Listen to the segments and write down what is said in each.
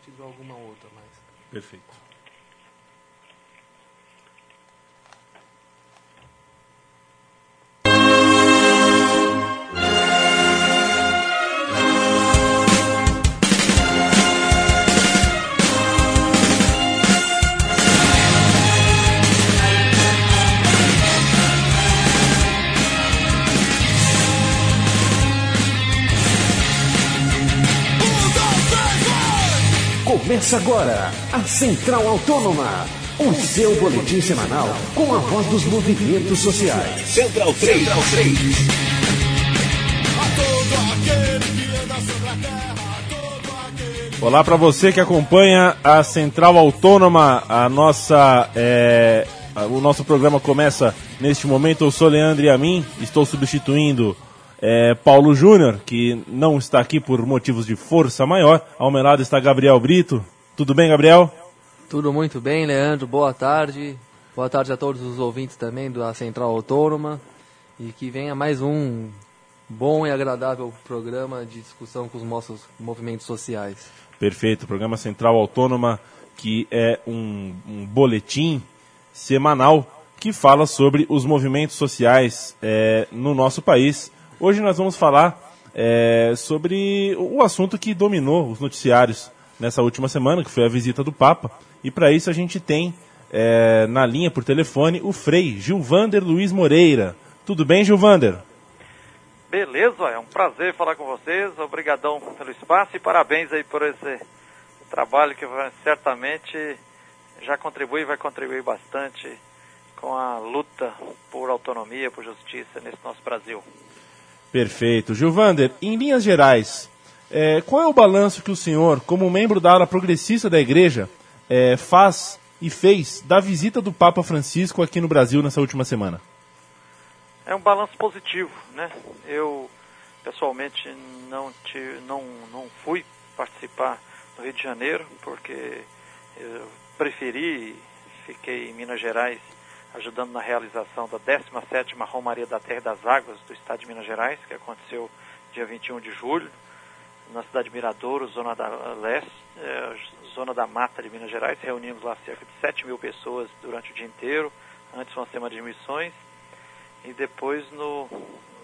tiver alguma outra, mas. Perfeito. Começa agora a Central Autônoma, o seu boletim semanal com a voz dos movimentos sociais. Central 3. Central 3. Olá para você que acompanha a Central Autônoma, a nossa, é, o nosso programa começa neste momento. Eu sou Leandro e a mim, estou substituindo é, Paulo Júnior, que não está aqui por motivos de força maior. Ao meu lado está Gabriel Brito. Tudo bem, Gabriel? Tudo muito bem, Leandro. Boa tarde. Boa tarde a todos os ouvintes também da Central Autônoma. E que venha mais um bom e agradável programa de discussão com os nossos movimentos sociais. Perfeito. Programa Central Autônoma, que é um, um boletim semanal que fala sobre os movimentos sociais é, no nosso país Hoje nós vamos falar é, sobre o assunto que dominou os noticiários nessa última semana, que foi a visita do Papa. E para isso a gente tem é, na linha por telefone o Frei Gilvander Luiz Moreira. Tudo bem, Gilvander? Beleza, é um prazer falar com vocês. Obrigadão pelo espaço e parabéns aí por esse trabalho que certamente já contribui e vai contribuir bastante com a luta por autonomia, por justiça nesse nosso Brasil. Perfeito. Gilvander, em linhas gerais, é, qual é o balanço que o senhor, como membro da ala progressista da igreja, é, faz e fez da visita do Papa Francisco aqui no Brasil nessa última semana? É um balanço positivo, né? Eu pessoalmente não, tive, não, não fui participar no Rio de Janeiro porque eu preferi, fiquei em Minas Gerais ajudando na realização da 17ª Romaria da Terra e das Águas do Estado de Minas Gerais, que aconteceu dia 21 de julho, na cidade de Miradouro, zona da leste, eh, zona da mata de Minas Gerais. Reunimos lá cerca de 7 mil pessoas durante o dia inteiro, antes uma semana de missões, e depois no,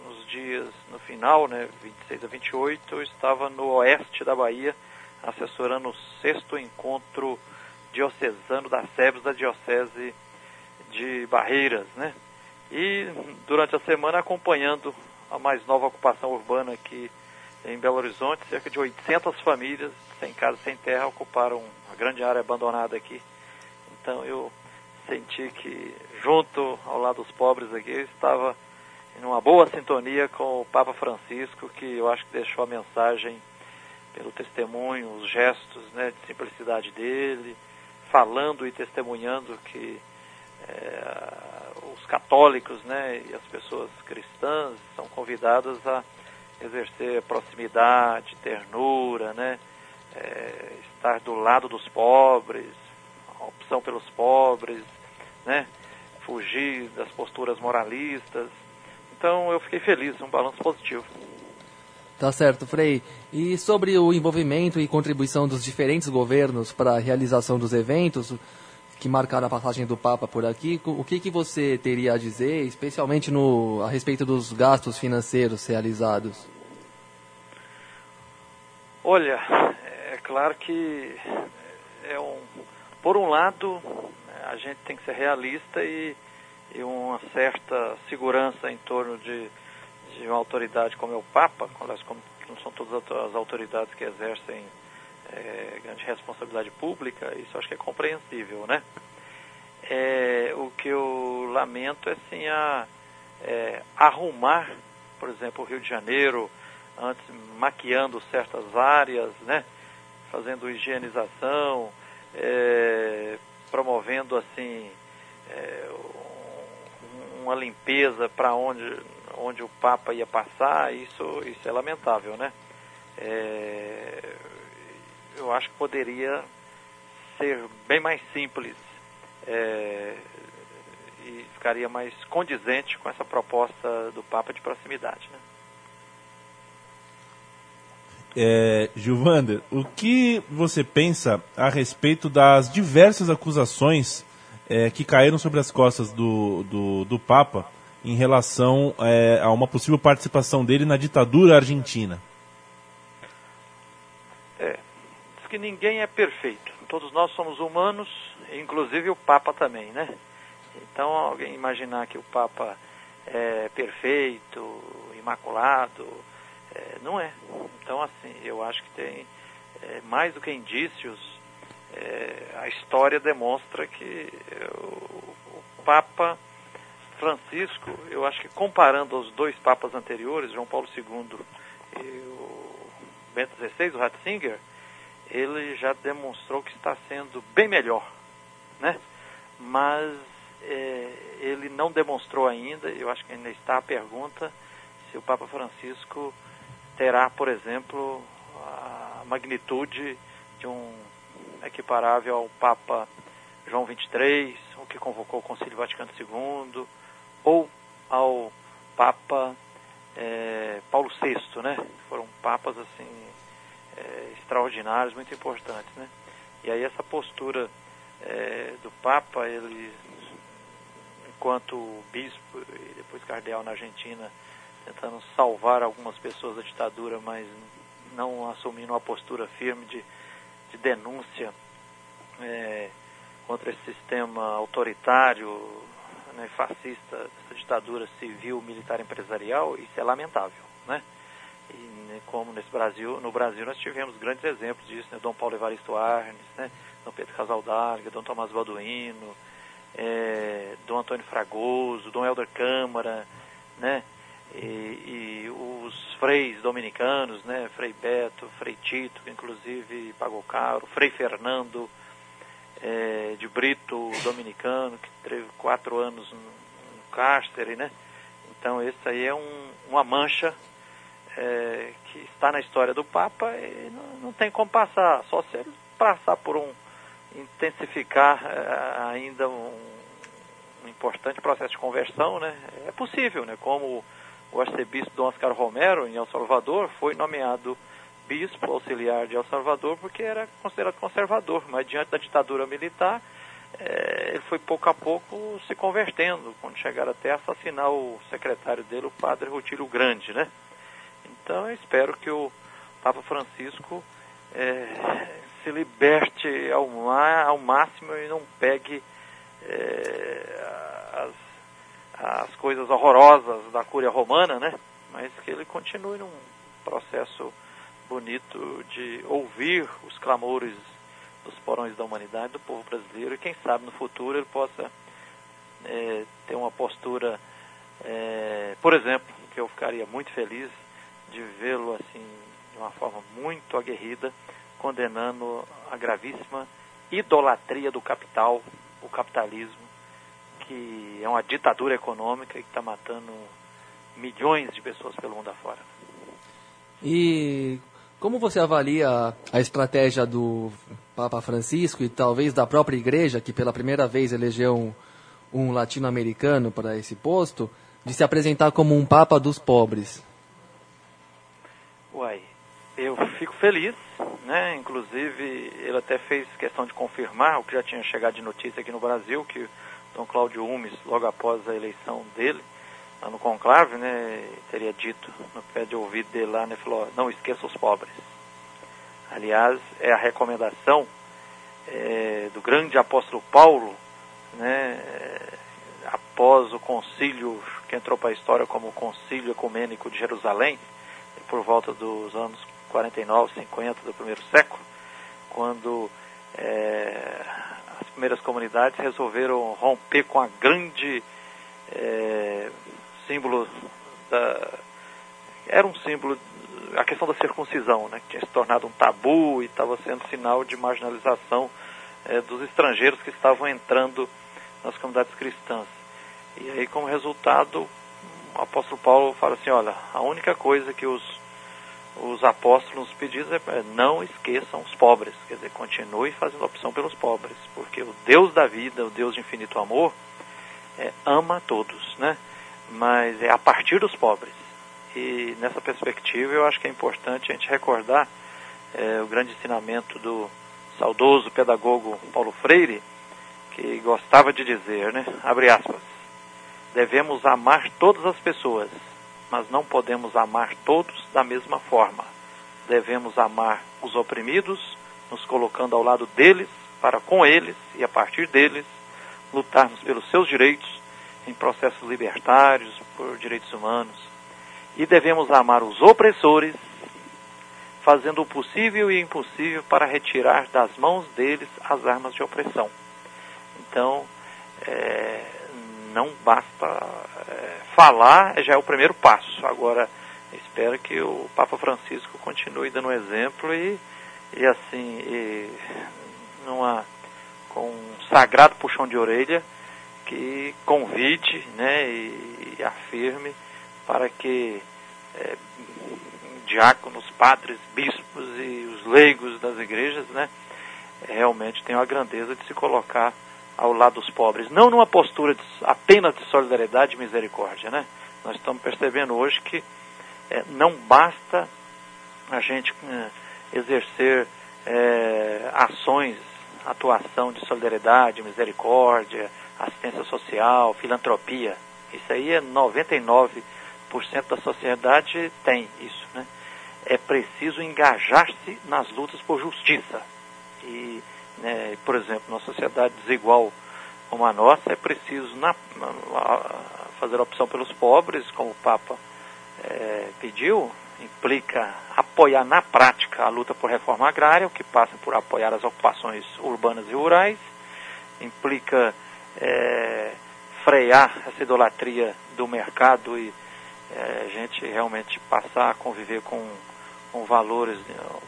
nos dias, no final, né, 26 a 28, eu estava no oeste da Bahia, assessorando o sexto encontro diocesano da SEBS da Diocese de barreiras, né? E durante a semana acompanhando a mais nova ocupação urbana aqui em Belo Horizonte, cerca de 800 famílias sem casa, sem terra, ocuparam uma grande área abandonada aqui. Então eu senti que junto ao lado dos pobres aqui estava em uma boa sintonia com o Papa Francisco, que eu acho que deixou a mensagem pelo testemunho, os gestos né, de simplicidade dele, falando e testemunhando que é, os católicos né, e as pessoas cristãs são convidadas a exercer proximidade, ternura, né, é, estar do lado dos pobres, opção pelos pobres, né, fugir das posturas moralistas. Então eu fiquei feliz, um balanço positivo. Tá certo, Frei. E sobre o envolvimento e contribuição dos diferentes governos para a realização dos eventos, que marcaram a passagem do Papa por aqui, o que, que você teria a dizer, especialmente no, a respeito dos gastos financeiros realizados? Olha, é claro que é um, por um lado a gente tem que ser realista e, e uma certa segurança em torno de, de uma autoridade como é o Papa, como não são todas as autoridades que exercem é, grande responsabilidade pública, isso acho que é compreensível, né? É, o que eu lamento é assim a é, arrumar, por exemplo, o Rio de Janeiro, antes maquiando certas áreas, né? Fazendo higienização, é, promovendo assim é, uma limpeza para onde onde o Papa ia passar, isso isso é lamentável, né? É, eu acho que poderia ser bem mais simples é, e ficaria mais condizente com essa proposta do Papa de proximidade. Né? É, Gilvander, o que você pensa a respeito das diversas acusações é, que caíram sobre as costas do, do, do Papa em relação é, a uma possível participação dele na ditadura argentina? É, diz que ninguém é perfeito. Todos nós somos humanos, inclusive o Papa também, né? Então, alguém imaginar que o Papa é perfeito, imaculado, é, não é. Então, assim, eu acho que tem é, mais do que indícios, é, a história demonstra que o, o, Papa Francisco, eu acho que comparando os dois papas anteriores, João Paulo II e o Bento XVI, o Ratzinger, ele já demonstrou que está sendo bem melhor, né? Mas é, ele não demonstrou ainda, eu acho que ainda está a pergunta, se o Papa Francisco terá, por exemplo, a magnitude de um equiparável ao Papa João XXIII, o que convocou o Concílio Vaticano II, ou ao Papa é, Paulo VI, né? Foram papas assim é, extraordinários, muito importantes, né? E aí essa postura é, do Papa, ele, enquanto bispo e depois cardeal na Argentina, tentando salvar algumas pessoas da ditadura, mas não assumindo uma postura firme de, de denúncia é, contra esse sistema autoritário, né, fascista, essa ditadura civil, militar, empresarial, isso é lamentável, né? E né, como nesse Brasil, no Brasil nós tivemos grandes exemplos disso, né? Dom Paulo Evaristo Arnes, né? Dom Pedro Casaldarga, Dom Tomás Balduino, é, Dom Antônio Fragoso, Dom Helder Câmara, né? E, e, os freis dominicanos, né? Frei Beto, Frei Tito, que inclusive pagou caro, Frei Fernando é, de Brito, dominicano, que teve quatro anos no, no cárcere, né? Então esse aí é um, uma mancha é, que está na história do Papa e não, não, tem como passar, só se ele passar por um intensificar é, ainda um, um, importante processo de conversão, né? É possível, né? Como o arcebispo Dom Oscar Romero em El Salvador foi nomeado bispo auxiliar de El Salvador porque era considerado conservador, mas diante da ditadura militar é, ele foi pouco a pouco se convertendo, quando chegaram até a assassinar o secretário dele, o padre Rutílio Grande, né? Então eu espero que o Papa Francisco é, se liberte ao, ao, máximo e não pegue é, as, as coisas horrorosas da Cúria Romana, né? Mas que ele continue num processo bonito de ouvir os clamores dos porões da humanidade, do povo brasileiro, e quem sabe no futuro ele possa é, ter uma postura, é, por exemplo, que eu ficaria muito feliz de vê-lo assim de uma forma muito aguerrida, condenando a gravíssima idolatria do capital, o capitalismo, que é uma ditadura econômica que está matando milhões de pessoas pelo mundo afora. E como você avalia a estratégia do Papa Francisco e talvez da própria igreja, que pela primeira vez elegeu um, um latino-americano para esse posto, de se apresentar como um Papa dos pobres? Uai, eu fico feliz, né? Inclusive, ele até fez questão de confirmar o que já tinha chegado de notícia aqui no Brasil, que Dom Cláudio Umes, logo após a eleição dele, lá no conclave, né, teria dito no pé de ouvido dele lá, né, falou, não esqueça os pobres. Aliás, é a recomendação é, do grande apóstolo Paulo, né, após o concílio que entrou para a história como o concílio ecumênico de Jerusalém, por volta dos anos 49, 50 do primeiro século, quando é, as primeiras comunidades resolveram romper com a grande é, símbolo da. Era um símbolo, a questão da circuncisão, né, que tinha se tornado um tabu e estava sendo sinal de marginalização é, dos estrangeiros que estavam entrando nas comunidades cristãs. E aí, como resultado, o apóstolo Paulo fala assim, olha, a única coisa que os, os apóstolos pediram é não esqueçam os pobres, quer dizer, continue fazendo opção pelos pobres, porque o Deus da vida, o Deus de infinito amor, é, ama todos, né? Mas é a partir dos pobres. E nessa perspectiva eu acho que é importante a gente recordar é, o grande ensinamento do saudoso pedagogo Paulo Freire, que gostava de dizer, né, abre aspas, devemos amar todas as pessoas, mas não podemos amar todos da mesma forma. Devemos amar os oprimidos, nos colocando ao lado deles, para com eles e a partir deles lutarmos pelos seus direitos em processos libertários, por direitos humanos. E devemos amar os opressores, fazendo o possível e o impossível para retirar das mãos deles as armas de opressão. Então, é, não basta é, falar, já é o primeiro passo. Agora, espero que o Papa Francisco continue dando exemplo e, e assim, e numa, com um sagrado puxão de orelha, que convide né, e, e afirme para que é, diáconos, padres, bispos e os leigos das igrejas né, realmente tenham a grandeza de se colocar ao lado dos pobres, não numa postura de, apenas de solidariedade e misericórdia. Né? Nós estamos percebendo hoje que é, não basta a gente é, exercer é, ações, atuação de solidariedade, misericórdia, assistência social, filantropia. Isso aí é 99% da sociedade tem isso. Né? É preciso engajar-se nas lutas por justiça. E né, por exemplo, numa sociedade desigual como a nossa, é preciso na, na, fazer a opção pelos pobres, como o Papa é, pediu, implica apoiar na prática a luta por reforma agrária, o que passa por apoiar as ocupações urbanas e rurais, implica é, frear essa idolatria do mercado e é, a gente realmente passar a conviver com, com valores,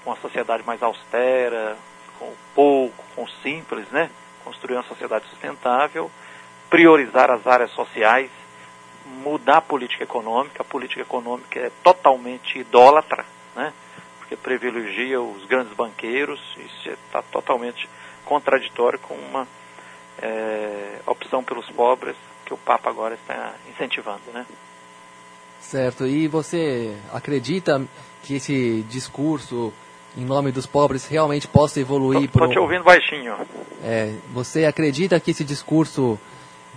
com uma sociedade mais austera, com pouco, com simples, né? Construir uma sociedade sustentável, priorizar as áreas sociais, mudar a política econômica. A política econômica é totalmente idólatra, né? Porque privilegia os grandes banqueiros. Isso está totalmente contraditório com uma é, opção pelos pobres que o Papa agora está incentivando, né? Certo. E você acredita que esse discurso em nome dos pobres realmente possa evoluir Estou pro... te ouvindo baixinho. É, você acredita que esse discurso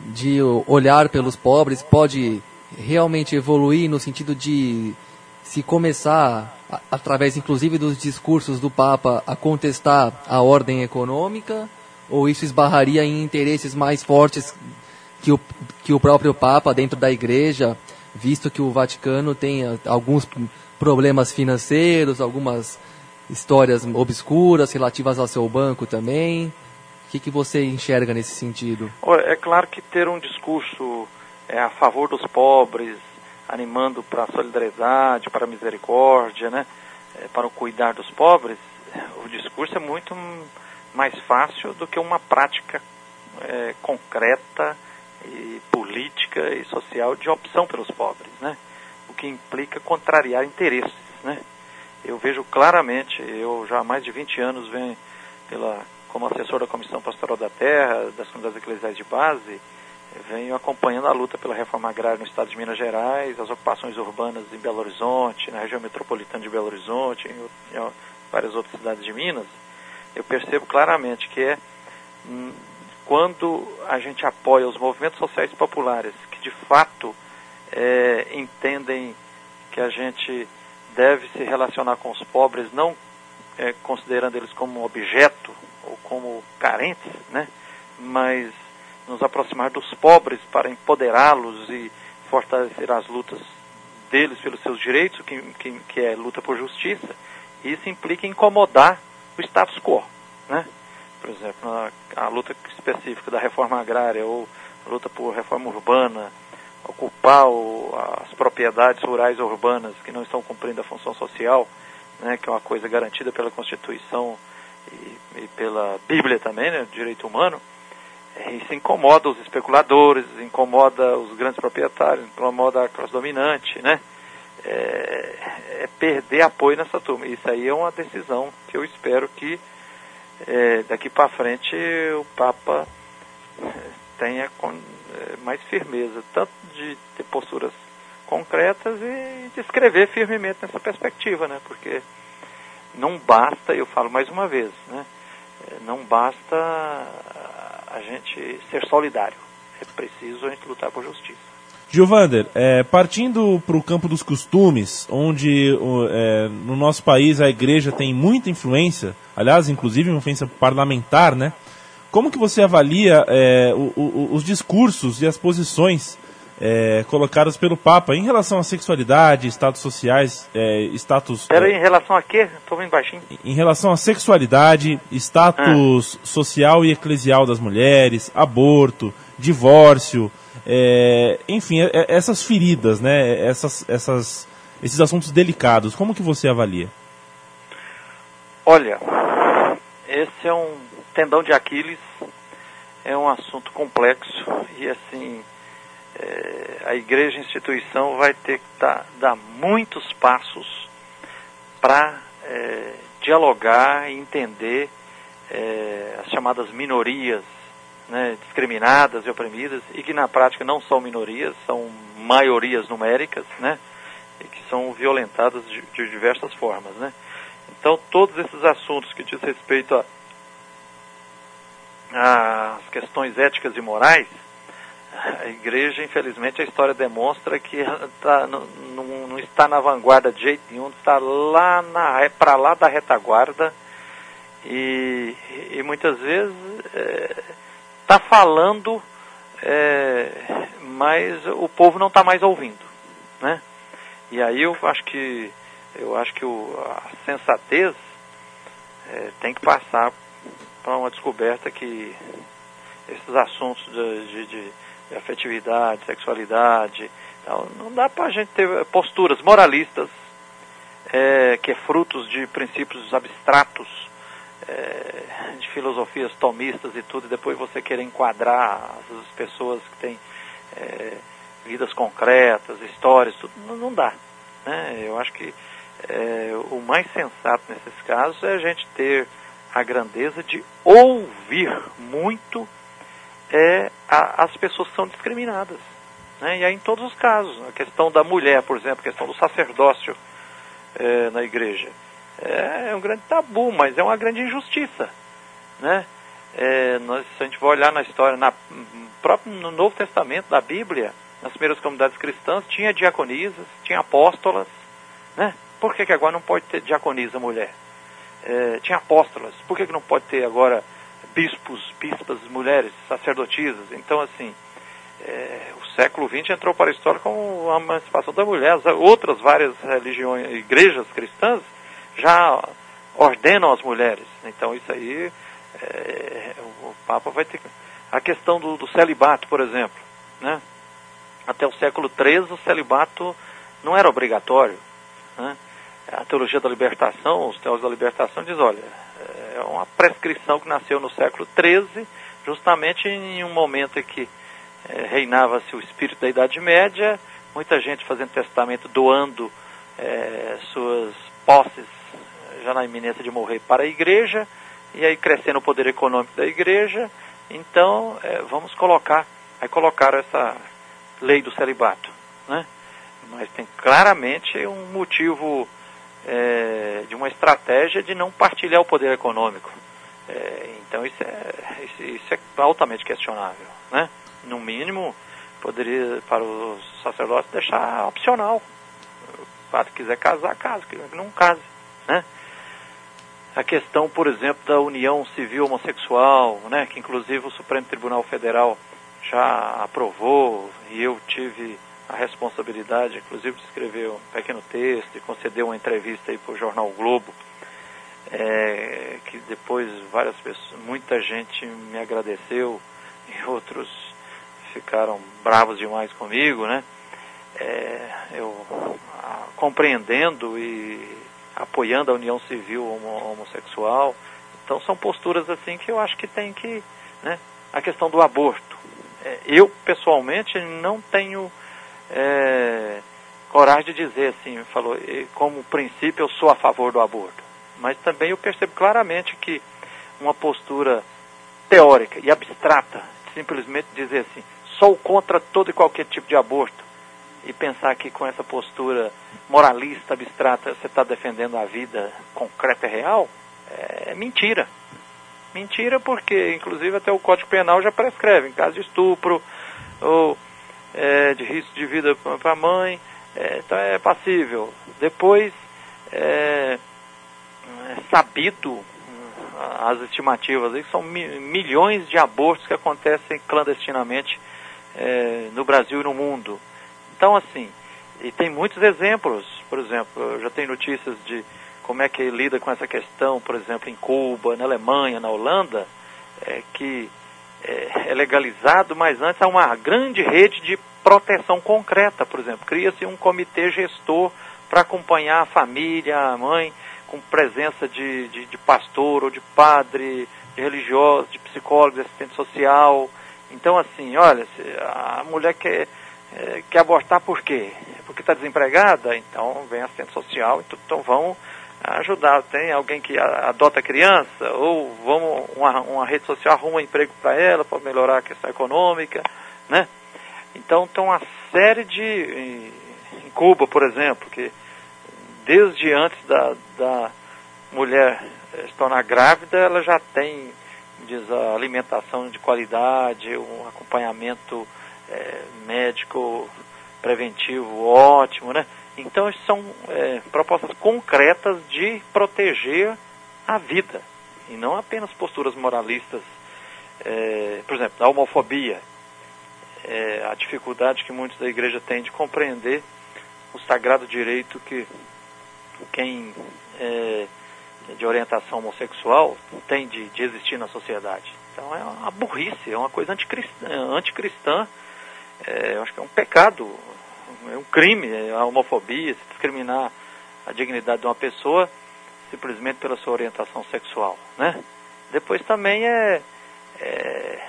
de olhar pelos pobres pode realmente evoluir no sentido de se começar, através inclusive dos discursos do Papa, a contestar a ordem econômica? Ou isso esbarraria em interesses mais fortes que o, que o próprio Papa dentro da igreja, visto que o Vaticano tem alguns problemas financeiros, algumas histórias obscuras relativas ao seu banco também? O que, que você enxerga nesse sentido? É claro que ter um discurso é, a favor dos pobres, animando para a solidariedade, para a misericórdia, né, é, para o cuidar dos pobres, o discurso é muito mais fácil do que uma prática é, concreta e política e social de opção pelos pobres, né? O que implica contrariar interesses, né? Eu vejo claramente, eu já há mais de 20 anos venho pela, como assessor da Comissão Pastoral da Terra, das comunidades eclesiais de base, venho acompanhando a luta pela reforma agrária no estado de Minas Gerais, as ocupações urbanas em Belo Horizonte, na região metropolitana de Belo Horizonte, em, em várias outras cidades de Minas, eu percebo claramente que é hum, quando a gente apoia os movimentos sociais populares que de fato é, entendem que a gente deve se relacionar com os pobres não é, considerando eles como objeto ou como carentes, né? mas nos aproximar dos pobres para empoderá-los e fortalecer as lutas deles pelos seus direitos, que, que, que é luta por justiça, isso implica incomodar o status quo. Né? Por exemplo, a, a luta específica da reforma agrária ou a luta por reforma urbana, ocupar o, as propriedades rurais urbanas que não estão cumprindo a função social, né, que é uma coisa garantida pela Constituição e, e pela Bíblia também, né, direito humano, é, isso incomoda os especuladores, incomoda os grandes proprietários, incomoda a classe dominante, né? É, é perder apoio nessa turma. Isso aí é uma decisão que eu espero que é, daqui para frente o Papa tenha com, é, mais firmeza, tanto de ter posturas concretas e descrever firmemente nessa perspectiva, né? Porque não basta, eu falo mais uma vez, né? É, não basta a gente ser solidário, é preciso a gente lutar por justiça. Gilvander, é, partindo para o campo dos costumes, onde é, no nosso país a igreja tem muita influência, aliás, inclusive influência parlamentar, né? Como que você avalia é, o, o, os discursos e as posições é, colocadas pelo Papa em relação à sexualidade, status sociais, é, status... Pera aí, em relação a quê? Estou bem baixinho. Em relação à sexualidade, status ah. social e eclesial das mulheres, aborto, divórcio, é, enfim, é, é, essas feridas, né, essas, essas, esses assuntos delicados, como que você avalia? Olha, esse é um tendão de Aquiles, é um assunto complexo e assim é, a igreja instituição vai ter que dar, dar muitos passos para é, dialogar e entender é, as chamadas minorias né, discriminadas e oprimidas e que na prática não são minorias, são maiorias numéricas, né, e que são violentadas de, de diversas formas, né. Então todos esses assuntos que diz respeito às questões éticas e morais, a igreja, infelizmente, a história demonstra que tá, não, não, está na vanguarda de jeito nenhum, está lá na para lá da retaguarda e, e muitas vezes é, está falando, é, mas o povo não está mais ouvindo, né? E aí eu acho que eu acho que o, a sensatez é, tem que passar para uma descoberta que esses assuntos de, de, de afetividade, sexualidade, então, não dá para a gente ter posturas moralistas é, que é frutos de princípios abstratos é, de filosofias tomistas e tudo, e depois você querer enquadrar as pessoas que têm é, vidas concretas, histórias, tudo, não, não dá. Né? Eu acho que é, o mais sensato nesses casos é a gente ter a grandeza de ouvir muito é, a, as pessoas que são discriminadas. Né? E aí em todos os casos, a questão da mulher, por exemplo, a questão do sacerdócio é, na igreja é, é um grande tabu, mas é uma grande injustiça, né? É, nós, se a gente for olhar na história, na, próprio no Novo Testamento da Bíblia, nas primeiras comunidades cristãs, tinha diaconisas, tinha apóstolas, né? Por que, que agora não pode ter diaconisa mulher? É, tinha apóstolas, por que, que não pode ter agora bispos, bispas, mulheres, sacerdotisas? Então, assim, é, o século XX entrou para a história como a emancipação da mulher. As outras várias religiões, igrejas cristãs já ordenam as mulheres. Então isso aí é, o Papa vai ter a questão do, do, celibato, por exemplo, né? Até o século XIII o celibato não era obrigatório, né? A teologia da libertação, os teólogos da libertação diz, olha, é uma prescrição que nasceu no século XIII, justamente em um momento em que é, reinava-se o espírito da Idade Média, muita gente fazendo testamento, doando é, suas posses já na iminência de morrer para a igreja, e aí crescendo o poder econômico da igreja, então é, vamos colocar, aí colocaram essa lei do celibato, né? Mas tem claramente um motivo é, de uma estratégia de não partilhar o poder econômico. É, então isso é, isso, isso é altamente questionável, né? No mínimo, poderia para os sacerdotes deixar opcional. O padre quiser casar, casa, não case, né? a questão, por exemplo, da união civil homossexual, né, que inclusive o Supremo Tribunal Federal já aprovou e eu tive a responsabilidade, inclusive, de escrever um pequeno texto e conceder uma entrevista aí para o jornal Globo, é, que depois várias pessoas, muita gente me agradeceu e outros ficaram bravos demais comigo, né? É, eu a, compreendendo e apoiando a união civil homo homossexual. Então são posturas assim que eu acho que tem que, né? A questão do aborto. É, eu pessoalmente não tenho é, coragem de dizer assim, falou, como princípio eu sou a favor do aborto. Mas também eu percebo claramente que uma postura teórica e abstrata, simplesmente dizer assim, sou contra todo e qualquer tipo de aborto, e pensar que com essa postura moralista, abstrata, você está defendendo a vida concreta e real, é mentira. Mentira porque, inclusive, até o Código Penal já prescreve, em caso de estupro ou é, de risco de vida para a mãe, é, então é passível. Depois, é, é sabido as estimativas aí, são mi milhões de abortos que acontecem clandestinamente é, no Brasil e no mundo. Então, assim, e tem muitos exemplos, por exemplo, já tenho notícias de como é que lida com essa questão, por exemplo, em Cuba, na Alemanha, na Holanda, é, que é, é legalizado, mas antes há uma grande rede de proteção concreta, por exemplo. Cria-se um comitê gestor para acompanhar a família, a mãe, com presença de, de, de pastor ou de padre, de religioso, de psicólogo, de assistente social. Então, assim, olha, a mulher quer, é, quer abortar por quê? Porque está desempregada? Então vem assistente social, então, então vão ajudar. Tem alguém que adota criança, ou vamos, uma, uma rede social arruma um emprego para ela, para melhorar a questão econômica, né? Então, tem uma série de. Em Cuba, por exemplo, que desde antes da, da mulher se tornar grávida, ela já tem diz, a alimentação de qualidade, um acompanhamento é, médico preventivo ótimo, né? Então, são é, propostas concretas de proteger a vida, e não apenas posturas moralistas, é, por exemplo, a homofobia, é, a dificuldade que muitos da igreja têm de compreender o sagrado direito que quem é de orientação homossexual tem de, de existir na sociedade. Então é uma burrice, é uma coisa anticristã, anticristã é, eu acho que é um pecado é um crime é a homofobia, se discriminar a dignidade de uma pessoa simplesmente pela sua orientação sexual, né? Depois também é, é,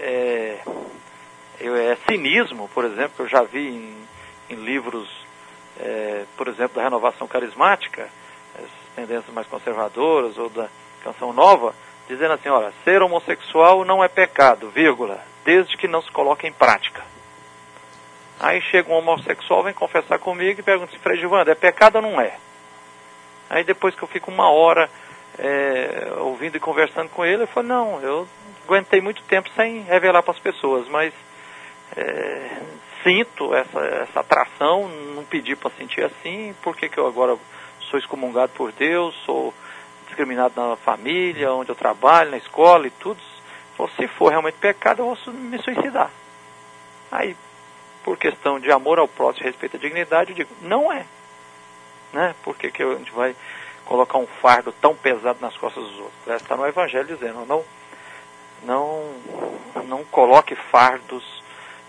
é, é cinismo, por exemplo, eu já vi em, em livros, é, por exemplo, da renovação carismática, as tendências mais conservadoras ou da canção nova, dizendo assim, olha, ser homossexual não é pecado, vírgula, desde que não se coloque em prática. Aí chega um homossexual, vem confessar comigo e pergunta se Frei Gilvando, é pecado ou não é? Aí depois que eu fico uma hora é, ouvindo e conversando com ele, eu falo, não, eu aguentei muito tempo sem revelar para as pessoas, mas é, sinto essa, essa atração, não pedi para sentir assim, por que eu agora sou excomungado por Deus, sou discriminado na família, onde eu trabalho, na escola e tudo. Se for realmente pecado, eu vou me suicidar. Aí por questão de amor ao próximo respeito à dignidade, eu digo, não é. Né? Por que, que a gente vai colocar um fardo tão pesado nas costas dos outros? Está no Evangelho dizendo, não, não, não coloque fardos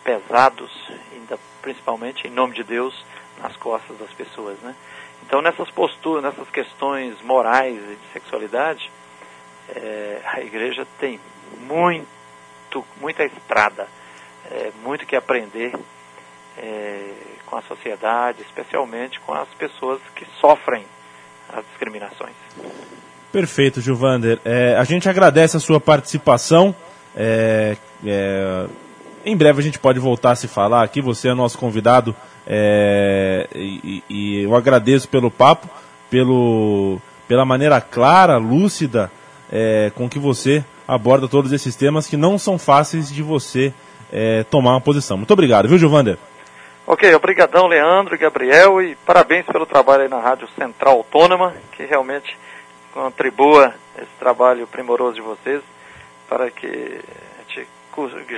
pesados, ainda, principalmente em nome de Deus, nas costas das pessoas. Né? Então, nessas posturas, nessas questões morais e de sexualidade, é, a igreja tem muito, muita estrada, é, muito que aprender é, com a sociedade, especialmente com as pessoas que sofrem as discriminações. Perfeito, Gilvander. É, a gente agradece a sua participação. É, é, em breve a gente pode voltar a se falar aqui. Você é nosso convidado é, e, e, eu agradeço pelo papo, pelo, pela maneira clara, lúcida é, com que você aborda todos esses temas que não são fáceis de você é, tomar uma posição. Muito obrigado, viu, Gilvander? Ok, obrigadão Leandro, Gabriel e parabéns pelo trabalho aí na Rádio Central Autônoma, que realmente contribua esse trabalho primoroso de vocês para que a gente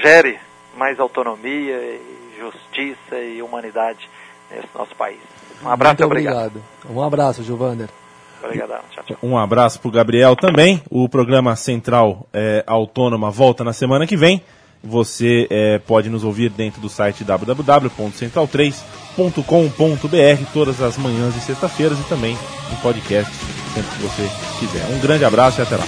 gere mais autonomia e justiça e humanidade nesse nosso país. Um abraço Muito obrigado. obrigado. Um abraço, Gilvander. Obrigadão. Tchau, tchau. Um abraço para o Gabriel também. O programa Central é, Autônoma volta na semana que vem. Você é, pode nos ouvir dentro do site www.central3.com.br todas as manhãs e sexta-feiras e também em podcast sempre que você quiser. Um grande abraço e até lá.